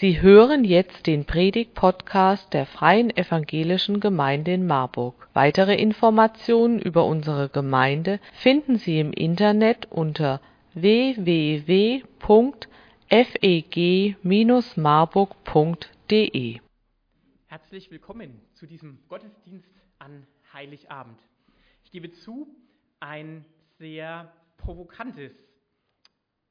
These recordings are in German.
Sie hören jetzt den Predigt-Podcast der Freien Evangelischen Gemeinde in Marburg. Weitere Informationen über unsere Gemeinde finden Sie im Internet unter www.feg-marburg.de. Herzlich willkommen zu diesem Gottesdienst an Heiligabend. Ich gebe zu, ein sehr provokantes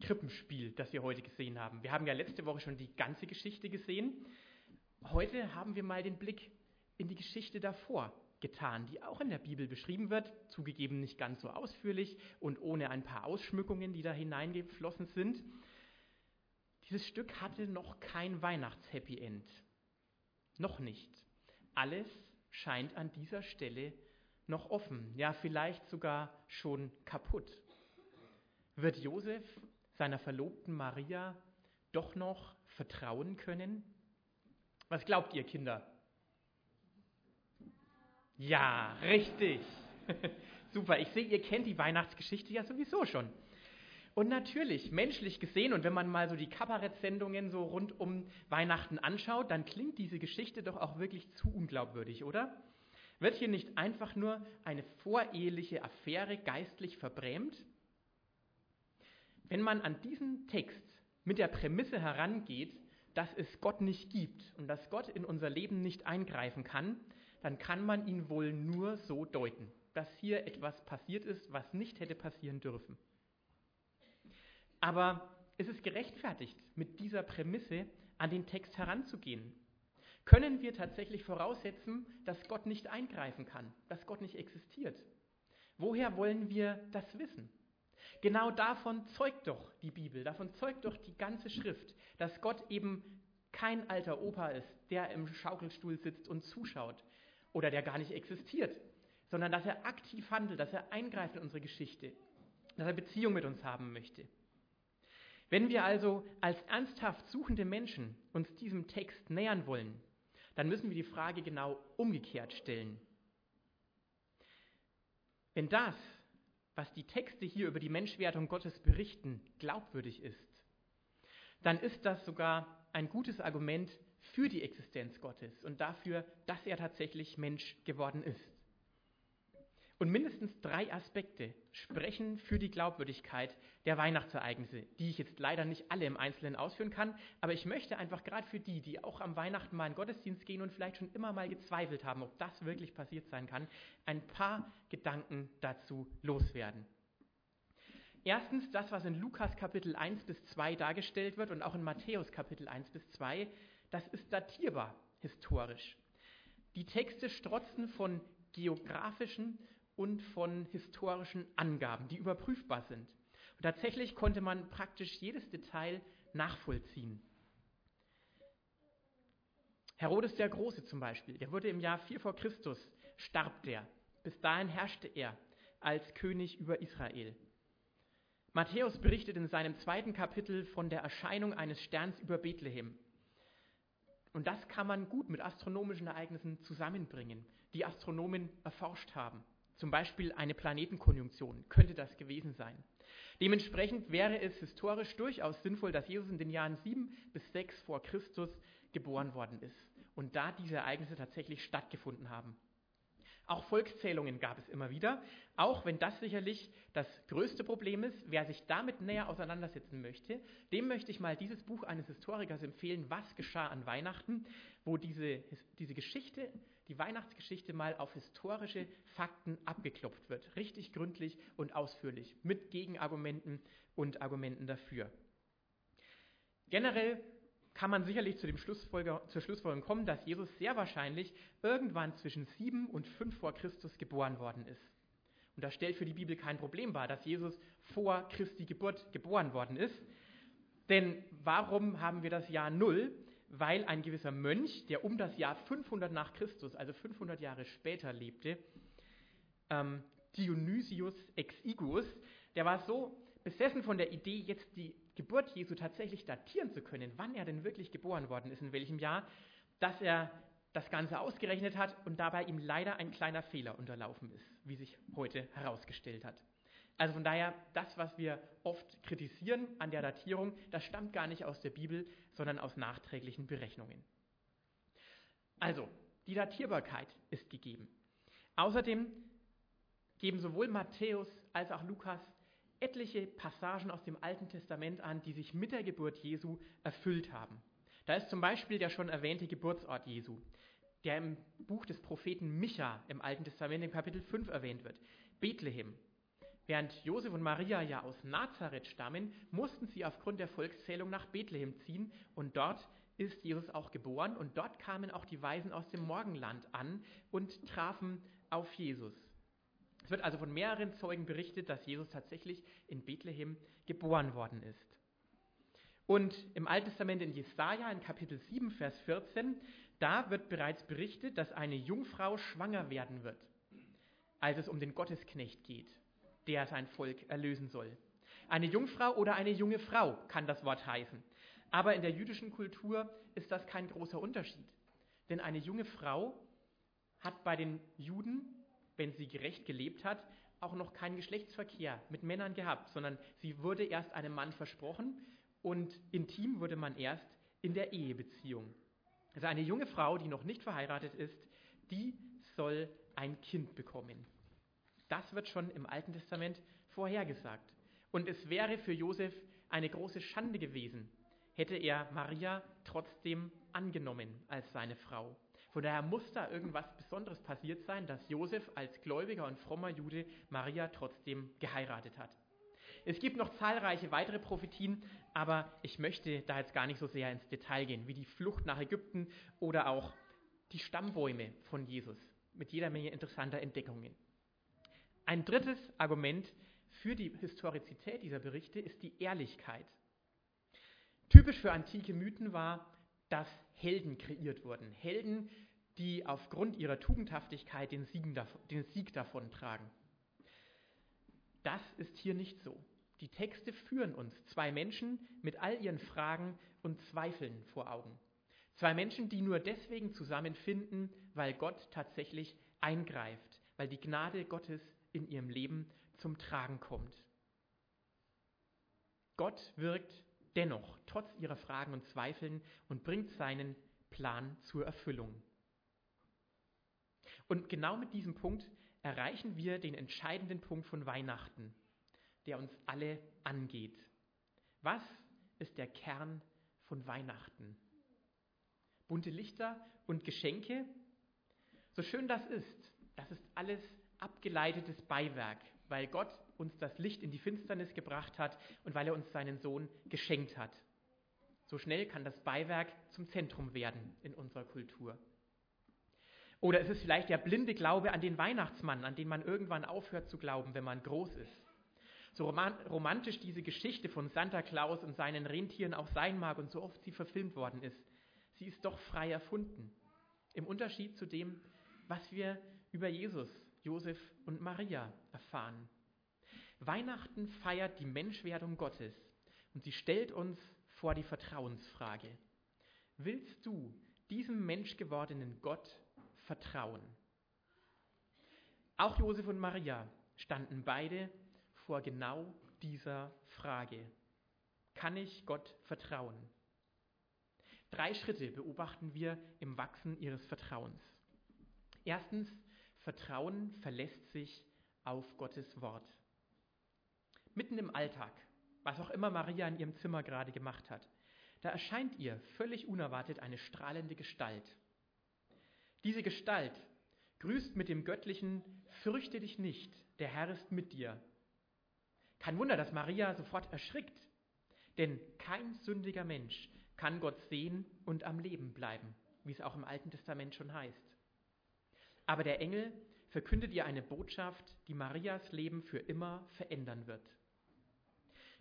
Krippenspiel, das wir heute gesehen haben. Wir haben ja letzte Woche schon die ganze Geschichte gesehen. Heute haben wir mal den Blick in die Geschichte davor getan, die auch in der Bibel beschrieben wird, zugegeben nicht ganz so ausführlich und ohne ein paar Ausschmückungen, die da hineingeflossen sind. Dieses Stück hatte noch kein Weihnachts-Happy End. Noch nicht. Alles scheint an dieser Stelle noch offen, ja vielleicht sogar schon kaputt. Wird Josef seiner Verlobten Maria doch noch vertrauen können? Was glaubt ihr, Kinder? Ja, richtig. Super, ich sehe, ihr kennt die Weihnachtsgeschichte ja sowieso schon. Und natürlich, menschlich gesehen, und wenn man mal so die Kabarettsendungen so rund um Weihnachten anschaut, dann klingt diese Geschichte doch auch wirklich zu unglaubwürdig, oder? Wird hier nicht einfach nur eine voreheliche Affäre geistlich verbrämt? Wenn man an diesen Text mit der Prämisse herangeht, dass es Gott nicht gibt und dass Gott in unser Leben nicht eingreifen kann, dann kann man ihn wohl nur so deuten, dass hier etwas passiert ist, was nicht hätte passieren dürfen. Aber ist es gerechtfertigt, mit dieser Prämisse an den Text heranzugehen? Können wir tatsächlich voraussetzen, dass Gott nicht eingreifen kann, dass Gott nicht existiert? Woher wollen wir das wissen? Genau davon zeugt doch die Bibel, davon zeugt doch die ganze Schrift, dass Gott eben kein alter Opa ist, der im Schaukelstuhl sitzt und zuschaut oder der gar nicht existiert, sondern dass er aktiv handelt, dass er eingreift in unsere Geschichte, dass er Beziehung mit uns haben möchte. Wenn wir also als ernsthaft suchende Menschen uns diesem Text nähern wollen, dann müssen wir die Frage genau umgekehrt stellen. Wenn das, was die Texte hier über die Menschwerdung Gottes berichten, glaubwürdig ist, dann ist das sogar ein gutes Argument für die Existenz Gottes und dafür, dass er tatsächlich Mensch geworden ist. Und mindestens drei Aspekte sprechen für die Glaubwürdigkeit der Weihnachtsereignisse, die ich jetzt leider nicht alle im Einzelnen ausführen kann, aber ich möchte einfach gerade für die, die auch am Weihnachten mal in Gottesdienst gehen und vielleicht schon immer mal gezweifelt haben, ob das wirklich passiert sein kann, ein paar Gedanken dazu loswerden. Erstens das, was in Lukas Kapitel 1 bis 2 dargestellt wird und auch in Matthäus Kapitel 1 bis 2, das ist datierbar historisch. Die Texte strotzen von geografischen und von historischen Angaben, die überprüfbar sind. Und tatsächlich konnte man praktisch jedes Detail nachvollziehen. Herodes der Große zum Beispiel, der wurde im Jahr 4 vor Christus, starb der. Bis dahin herrschte er als König über Israel. Matthäus berichtet in seinem zweiten Kapitel von der Erscheinung eines Sterns über Bethlehem. Und das kann man gut mit astronomischen Ereignissen zusammenbringen, die Astronomen erforscht haben. Zum Beispiel eine Planetenkonjunktion könnte das gewesen sein. Dementsprechend wäre es historisch durchaus sinnvoll, dass Jesus in den Jahren 7 bis 6 vor Christus geboren worden ist und da diese Ereignisse tatsächlich stattgefunden haben. Auch Volkszählungen gab es immer wieder, auch wenn das sicherlich das größte Problem ist. Wer sich damit näher auseinandersetzen möchte, dem möchte ich mal dieses Buch eines Historikers empfehlen, Was geschah an Weihnachten, wo diese, diese Geschichte, die Weihnachtsgeschichte mal auf historische Fakten abgeklopft wird. Richtig gründlich und ausführlich, mit Gegenargumenten und Argumenten dafür. Generell kann man sicherlich zu dem zur Schlussfolgerung kommen, dass Jesus sehr wahrscheinlich irgendwann zwischen 7 und 5 vor Christus geboren worden ist. Und das stellt für die Bibel kein Problem dar, dass Jesus vor Christi Geburt geboren worden ist. Denn warum haben wir das Jahr Null? Weil ein gewisser Mönch, der um das Jahr 500 nach Christus, also 500 Jahre später lebte, ähm, Dionysius Exiguus, der war so besessen von der Idee, jetzt die Geburt Jesu tatsächlich datieren zu können, wann er denn wirklich geboren worden ist, in welchem Jahr, dass er das Ganze ausgerechnet hat und dabei ihm leider ein kleiner Fehler unterlaufen ist, wie sich heute herausgestellt hat. Also von daher, das, was wir oft kritisieren an der Datierung, das stammt gar nicht aus der Bibel, sondern aus nachträglichen Berechnungen. Also, die Datierbarkeit ist gegeben. Außerdem geben sowohl Matthäus als auch Lukas etliche Passagen aus dem Alten Testament an, die sich mit der Geburt Jesu erfüllt haben. Da ist zum Beispiel der schon erwähnte Geburtsort Jesu, der im Buch des Propheten Micha im Alten Testament im Kapitel 5 erwähnt wird. Bethlehem. Während Josef und Maria ja aus Nazareth stammen, mussten sie aufgrund der Volkszählung nach Bethlehem ziehen und dort ist Jesus auch geboren und dort kamen auch die Weisen aus dem Morgenland an und trafen auf Jesus. Es wird also von mehreren Zeugen berichtet, dass Jesus tatsächlich in Bethlehem geboren worden ist. Und im Alten Testament in Jesaja, in Kapitel 7, Vers 14, da wird bereits berichtet, dass eine Jungfrau schwanger werden wird, als es um den Gottesknecht geht, der sein Volk erlösen soll. Eine Jungfrau oder eine junge Frau kann das Wort heißen. Aber in der jüdischen Kultur ist das kein großer Unterschied. Denn eine junge Frau hat bei den Juden wenn sie gerecht gelebt hat, auch noch keinen Geschlechtsverkehr mit Männern gehabt, sondern sie wurde erst einem Mann versprochen und intim wurde man erst in der Ehebeziehung. Also eine junge Frau, die noch nicht verheiratet ist, die soll ein Kind bekommen. Das wird schon im Alten Testament vorhergesagt. Und es wäre für Josef eine große Schande gewesen, hätte er Maria trotzdem angenommen als seine Frau. Von daher muss da irgendwas Besonderes passiert sein, dass Josef als gläubiger und frommer Jude Maria trotzdem geheiratet hat. Es gibt noch zahlreiche weitere Prophetien, aber ich möchte da jetzt gar nicht so sehr ins Detail gehen, wie die Flucht nach Ägypten oder auch die Stammbäume von Jesus mit jeder Menge interessanter Entdeckungen. Ein drittes Argument für die Historizität dieser Berichte ist die Ehrlichkeit. Typisch für antike Mythen war, dass Helden kreiert wurden. Helden, die aufgrund ihrer Tugendhaftigkeit den, den Sieg davontragen. Das ist hier nicht so. Die Texte führen uns zwei Menschen mit all ihren Fragen und Zweifeln vor Augen. Zwei Menschen, die nur deswegen zusammenfinden, weil Gott tatsächlich eingreift, weil die Gnade Gottes in ihrem Leben zum Tragen kommt. Gott wirkt dennoch, trotz ihrer Fragen und Zweifeln, und bringt seinen Plan zur Erfüllung. Und genau mit diesem Punkt erreichen wir den entscheidenden Punkt von Weihnachten, der uns alle angeht. Was ist der Kern von Weihnachten? Bunte Lichter und Geschenke? So schön das ist, das ist alles abgeleitetes Beiwerk, weil Gott uns das Licht in die Finsternis gebracht hat und weil er uns seinen Sohn geschenkt hat. So schnell kann das Beiwerk zum Zentrum werden in unserer Kultur. Oder ist es vielleicht der blinde Glaube an den Weihnachtsmann, an den man irgendwann aufhört zu glauben, wenn man groß ist. So romantisch diese Geschichte von Santa Claus und seinen Rentieren auch sein mag und so oft sie verfilmt worden ist, sie ist doch frei erfunden. Im Unterschied zu dem, was wir über Jesus, Josef und Maria erfahren. Weihnachten feiert die Menschwerdung Gottes und sie stellt uns vor die Vertrauensfrage. Willst du diesem menschgewordenen Gott vertrauen? Auch Josef und Maria standen beide vor genau dieser Frage. Kann ich Gott vertrauen? Drei Schritte beobachten wir im Wachsen ihres Vertrauens. Erstens, Vertrauen verlässt sich auf Gottes Wort. Mitten im Alltag, was auch immer Maria in ihrem Zimmer gerade gemacht hat, da erscheint ihr völlig unerwartet eine strahlende Gestalt. Diese Gestalt grüßt mit dem göttlichen Fürchte dich nicht, der Herr ist mit dir. Kein Wunder, dass Maria sofort erschrickt, denn kein sündiger Mensch kann Gott sehen und am Leben bleiben, wie es auch im Alten Testament schon heißt. Aber der Engel verkündet ihr eine Botschaft, die Marias Leben für immer verändern wird.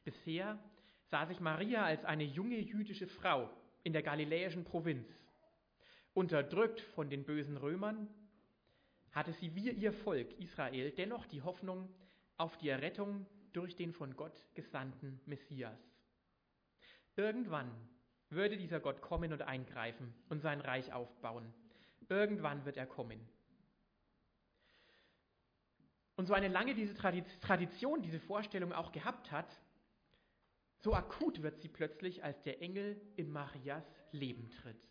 Bisher sah sich Maria als eine junge jüdische Frau in der galiläischen Provinz. Unterdrückt von den bösen Römern, hatte sie wie ihr Volk Israel dennoch die Hoffnung auf die Errettung durch den von Gott gesandten Messias. Irgendwann würde dieser Gott kommen und eingreifen und sein Reich aufbauen. Irgendwann wird er kommen. Und so eine lange diese Tradition, diese Vorstellung auch gehabt hat, so akut wird sie plötzlich, als der Engel in Marias Leben tritt.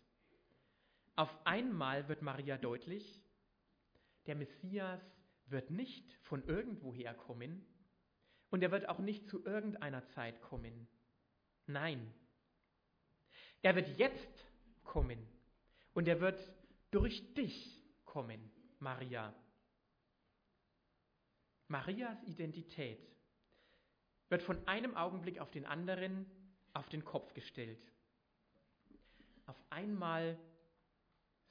Auf einmal wird Maria deutlich, der Messias wird nicht von irgendwoher kommen und er wird auch nicht zu irgendeiner Zeit kommen. Nein, er wird jetzt kommen und er wird durch dich kommen, Maria. Marias Identität wird von einem Augenblick auf den anderen auf den Kopf gestellt. Auf einmal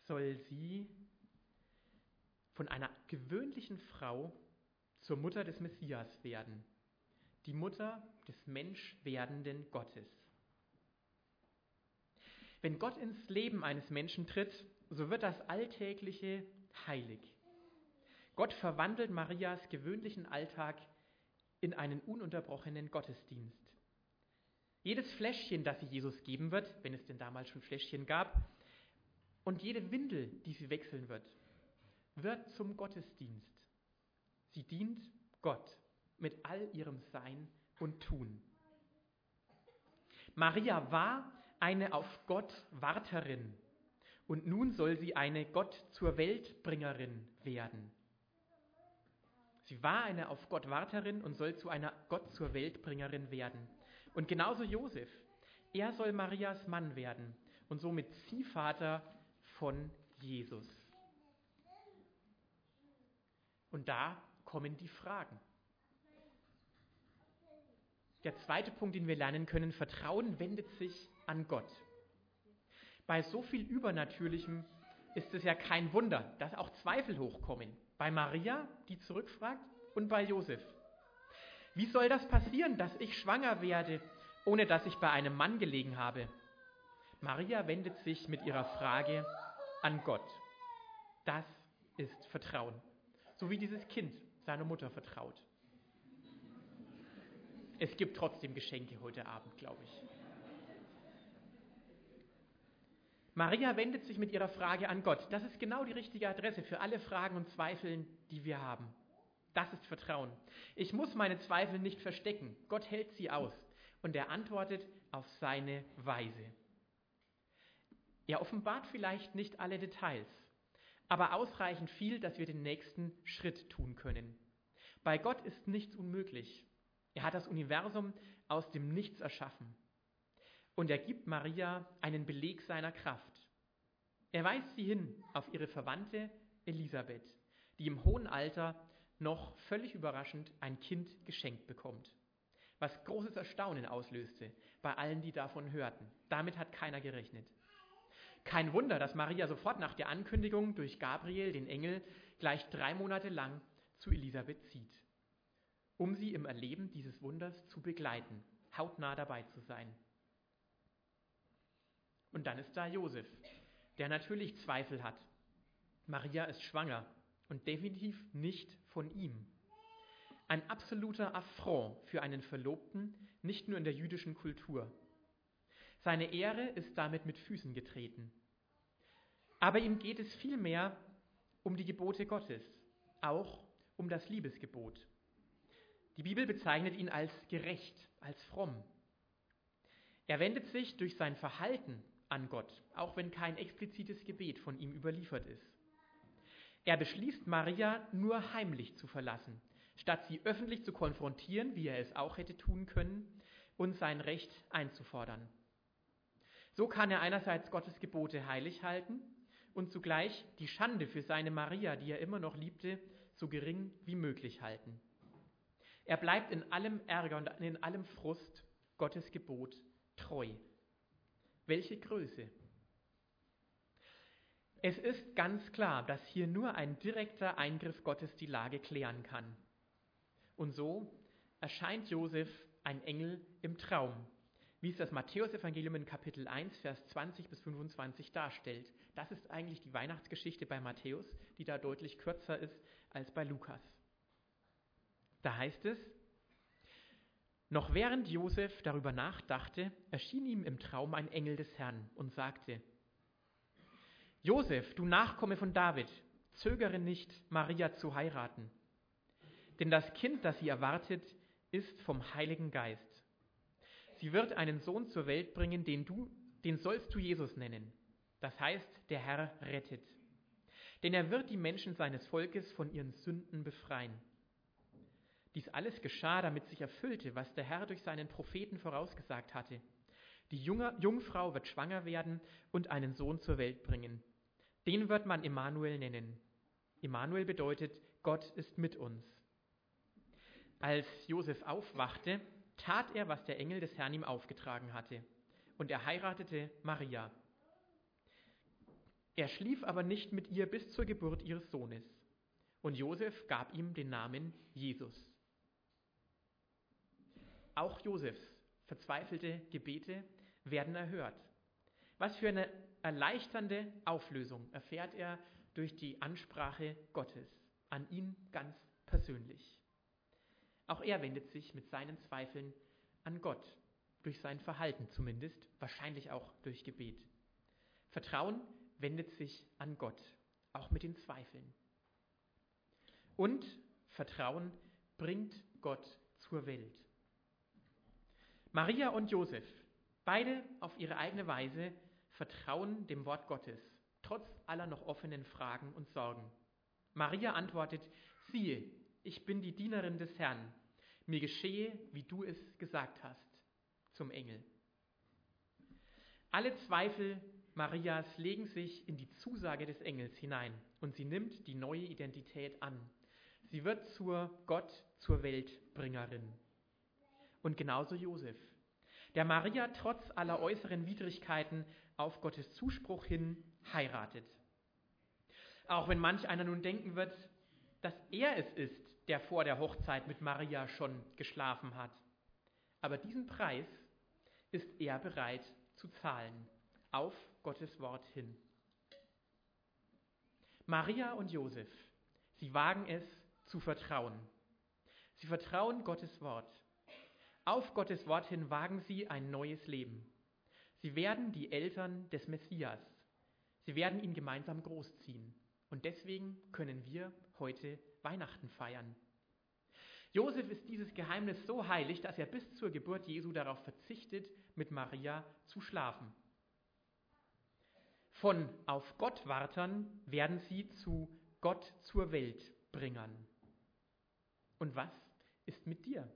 soll sie von einer gewöhnlichen Frau zur Mutter des Messias werden, die Mutter des menschwerdenden Gottes. Wenn Gott ins Leben eines Menschen tritt, so wird das Alltägliche heilig. Gott verwandelt Marias gewöhnlichen Alltag in einen ununterbrochenen Gottesdienst. Jedes Fläschchen, das sie Jesus geben wird, wenn es denn damals schon Fläschchen gab, und jede Windel, die sie wechseln wird, wird zum Gottesdienst. Sie dient Gott mit all ihrem Sein und Tun. Maria war eine auf Gott Warterin und nun soll sie eine Gott zur Weltbringerin werden. Sie war eine auf Gott Warterin und soll zu einer Gott zur Weltbringerin werden. Und genauso Josef. Er soll Marias Mann werden und somit Ziehvater von Jesus. Und da kommen die Fragen. Der zweite Punkt, den wir lernen können, Vertrauen wendet sich an Gott. Bei so viel Übernatürlichem ist es ja kein Wunder, dass auch Zweifel hochkommen. Bei Maria, die zurückfragt, und bei Josef. Wie soll das passieren, dass ich schwanger werde, ohne dass ich bei einem Mann gelegen habe? Maria wendet sich mit ihrer Frage an Gott. Das ist Vertrauen. So wie dieses Kind seiner Mutter vertraut. Es gibt trotzdem Geschenke heute Abend, glaube ich. Maria wendet sich mit ihrer Frage an Gott. Das ist genau die richtige Adresse für alle Fragen und Zweifel, die wir haben. Das ist Vertrauen. Ich muss meine Zweifel nicht verstecken. Gott hält sie aus und er antwortet auf seine Weise. Er offenbart vielleicht nicht alle Details, aber ausreichend viel, dass wir den nächsten Schritt tun können. Bei Gott ist nichts unmöglich. Er hat das Universum aus dem Nichts erschaffen und er gibt Maria einen Beleg seiner Kraft. Er weist sie hin auf ihre Verwandte Elisabeth, die im hohen Alter noch völlig überraschend ein Kind geschenkt bekommt, was großes Erstaunen auslöste bei allen, die davon hörten. Damit hat keiner gerechnet. Kein Wunder, dass Maria sofort nach der Ankündigung durch Gabriel, den Engel, gleich drei Monate lang zu Elisabeth zieht, um sie im Erleben dieses Wunders zu begleiten, hautnah dabei zu sein. Und dann ist da Josef, der natürlich Zweifel hat. Maria ist schwanger und definitiv nicht von ihm. Ein absoluter Affront für einen Verlobten, nicht nur in der jüdischen Kultur. Seine Ehre ist damit mit Füßen getreten. Aber ihm geht es vielmehr um die Gebote Gottes, auch um das Liebesgebot. Die Bibel bezeichnet ihn als gerecht, als fromm. Er wendet sich durch sein Verhalten an Gott, auch wenn kein explizites Gebet von ihm überliefert ist. Er beschließt, Maria nur heimlich zu verlassen, statt sie öffentlich zu konfrontieren, wie er es auch hätte tun können, und sein Recht einzufordern. So kann er einerseits Gottes Gebote heilig halten und zugleich die Schande für seine Maria, die er immer noch liebte, so gering wie möglich halten. Er bleibt in allem Ärger und in allem Frust Gottes Gebot treu. Welche Größe? Es ist ganz klar, dass hier nur ein direkter Eingriff Gottes die Lage klären kann. Und so erscheint Josef ein Engel im Traum, wie es das Matthäusevangelium in Kapitel 1, Vers 20 bis 25 darstellt. Das ist eigentlich die Weihnachtsgeschichte bei Matthäus, die da deutlich kürzer ist als bei Lukas. Da heißt es, noch während Josef darüber nachdachte, erschien ihm im Traum ein Engel des Herrn und sagte, Josef, du Nachkomme von David, zögere nicht, Maria zu heiraten. denn das Kind, das sie erwartet, ist vom Heiligen Geist. Sie wird einen Sohn zur Welt bringen, den du, den sollst du Jesus nennen. Das heißt, der Herr rettet. Denn er wird die Menschen seines Volkes von ihren Sünden befreien. Dies alles geschah, damit sich erfüllte, was der Herr durch seinen Propheten vorausgesagt hatte. Die junge, Jungfrau wird schwanger werden und einen Sohn zur Welt bringen. Den wird man Immanuel nennen. Immanuel bedeutet, Gott ist mit uns. Als Josef aufwachte, tat er, was der Engel des Herrn ihm aufgetragen hatte, und er heiratete Maria. Er schlief aber nicht mit ihr bis zur Geburt ihres Sohnes, und Josef gab ihm den Namen Jesus. Auch Josefs verzweifelte Gebete werden erhört. Was für eine erleichternde Auflösung erfährt er durch die Ansprache Gottes an ihn ganz persönlich. Auch er wendet sich mit seinen Zweifeln an Gott, durch sein Verhalten zumindest, wahrscheinlich auch durch Gebet. Vertrauen wendet sich an Gott, auch mit den Zweifeln. Und Vertrauen bringt Gott zur Welt. Maria und Josef, beide auf ihre eigene Weise, vertrauen dem Wort Gottes, trotz aller noch offenen Fragen und Sorgen. Maria antwortet, siehe, ich bin die Dienerin des Herrn, mir geschehe, wie du es gesagt hast, zum Engel. Alle Zweifel Marias legen sich in die Zusage des Engels hinein und sie nimmt die neue Identität an. Sie wird zur Gott, zur Weltbringerin. Und genauso Josef, der Maria trotz aller äußeren Widrigkeiten auf Gottes Zuspruch hin heiratet. Auch wenn manch einer nun denken wird, dass er es ist, der vor der Hochzeit mit Maria schon geschlafen hat. Aber diesen Preis ist er bereit zu zahlen auf Gottes Wort hin. Maria und Josef, sie wagen es zu vertrauen. Sie vertrauen Gottes Wort. Auf Gottes Wort hin wagen sie ein neues Leben. Sie werden die Eltern des Messias. Sie werden ihn gemeinsam großziehen. Und deswegen können wir heute Weihnachten feiern. Josef ist dieses Geheimnis so heilig, dass er bis zur Geburt Jesu darauf verzichtet, mit Maria zu schlafen. Von auf Gott wartern werden sie zu Gott zur Welt bringern. Und was ist mit dir?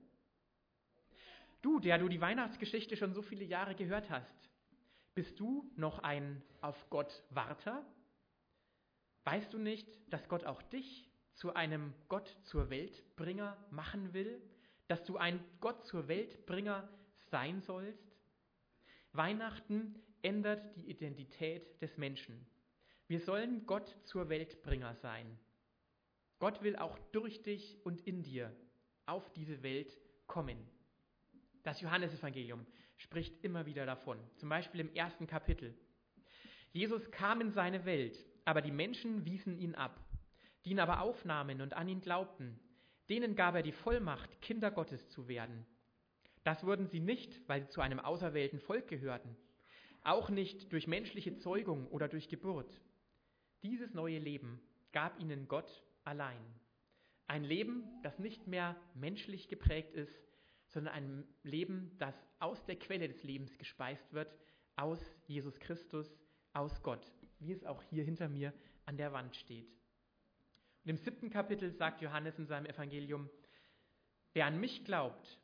Du, der du die Weihnachtsgeschichte schon so viele Jahre gehört hast, bist du noch ein auf Gott Warter? Weißt du nicht, dass Gott auch dich zu einem Gott zur Weltbringer machen will? Dass du ein Gott zur Weltbringer sein sollst? Weihnachten ändert die Identität des Menschen. Wir sollen Gott zur Weltbringer sein. Gott will auch durch dich und in dir auf diese Welt kommen. Das Johannesevangelium spricht immer wieder davon, zum Beispiel im ersten Kapitel. Jesus kam in seine Welt, aber die Menschen wiesen ihn ab. Die ihn aber aufnahmen und an ihn glaubten, denen gab er die Vollmacht, Kinder Gottes zu werden. Das wurden sie nicht, weil sie zu einem auserwählten Volk gehörten, auch nicht durch menschliche Zeugung oder durch Geburt. Dieses neue Leben gab ihnen Gott allein. Ein Leben, das nicht mehr menschlich geprägt ist, sondern ein Leben, das aus der Quelle des Lebens gespeist wird, aus Jesus Christus, aus Gott, wie es auch hier hinter mir an der Wand steht. Und im siebten Kapitel sagt Johannes in seinem Evangelium, wer an mich glaubt,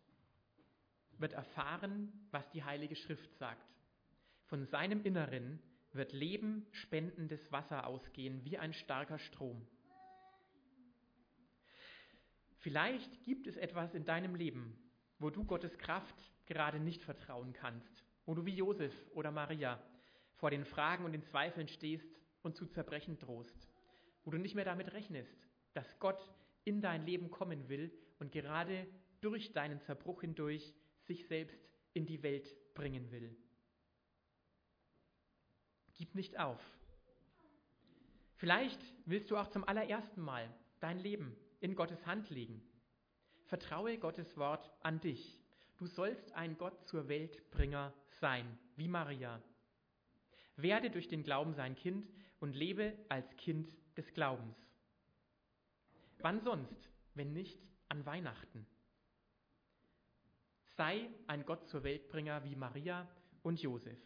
wird erfahren, was die Heilige Schrift sagt. Von seinem Inneren wird Leben spendendes Wasser ausgehen wie ein starker Strom. Vielleicht gibt es etwas in deinem Leben, wo du Gottes Kraft gerade nicht vertrauen kannst, wo du wie Josef oder Maria vor den Fragen und den Zweifeln stehst und zu zerbrechen drohst, wo du nicht mehr damit rechnest, dass Gott in dein Leben kommen will und gerade durch deinen Zerbruch hindurch sich selbst in die Welt bringen will. Gib nicht auf. Vielleicht willst du auch zum allerersten Mal dein Leben in Gottes Hand legen. Vertraue Gottes Wort an dich. Du sollst ein Gott zur Weltbringer sein, wie Maria. Werde durch den Glauben sein Kind und lebe als Kind des Glaubens. Wann sonst, wenn nicht an Weihnachten. Sei ein Gott zur Weltbringer wie Maria und Josef.